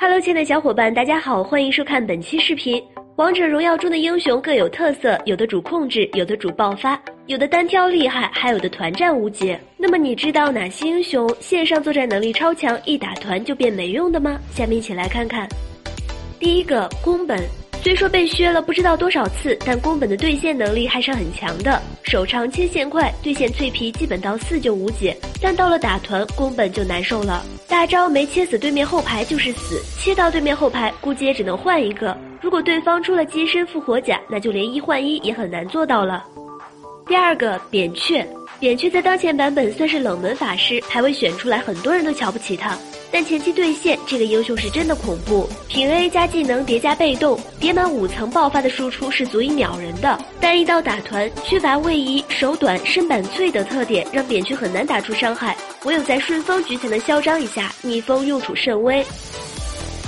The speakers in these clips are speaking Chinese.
Hello，亲爱的小伙伴，大家好，欢迎收看本期视频。王者荣耀中的英雄各有特色，有的主控制，有的主爆发，有的单挑厉害，还有的团战无解。那么你知道哪些英雄线上作战能力超强，一打团就变没用的吗？下面一起来看看。第一个宫本。虽说被削了不知道多少次，但宫本的对线能力还是很强的。手长切线快，对线脆皮基本到四就无解。但到了打团，宫本就难受了。大招没切死对面后排就是死，切到对面后排估计也只能换一个。如果对方出了金身复活甲，那就连一换一也很难做到了。第二个扁鹊，扁鹊在当前版本算是冷门法师，排位选出来很多人都瞧不起他。但前期对线这个英雄是真的恐怖，平 A 加技能叠加被动，叠满五层爆发的输出是足以秒人的。但一刀打团，缺乏位移、手短、身板脆等特点，让扁鹊很难打出伤害。唯有在顺风局才能嚣张一下，逆风用处甚微。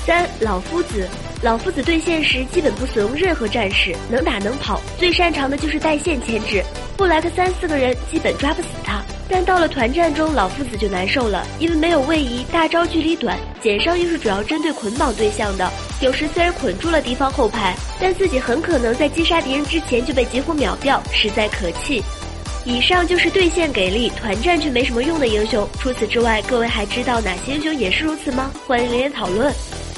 三老夫子，老夫子对线时基本不怂任何战士，能打能跑，最擅长的就是带线牵制，不来个三四个人基本抓不死他。但到了团战中，老夫子就难受了，因为没有位移，大招距离短，减伤又是主要针对捆绑对象的。有时虽然捆住了敌方后排，但自己很可能在击杀敌人之前就被几乎秒掉，实在可气。以上就是对线给力，团战却没什么用的英雄。除此之外，各位还知道哪些英雄也是如此吗？欢迎留言讨论。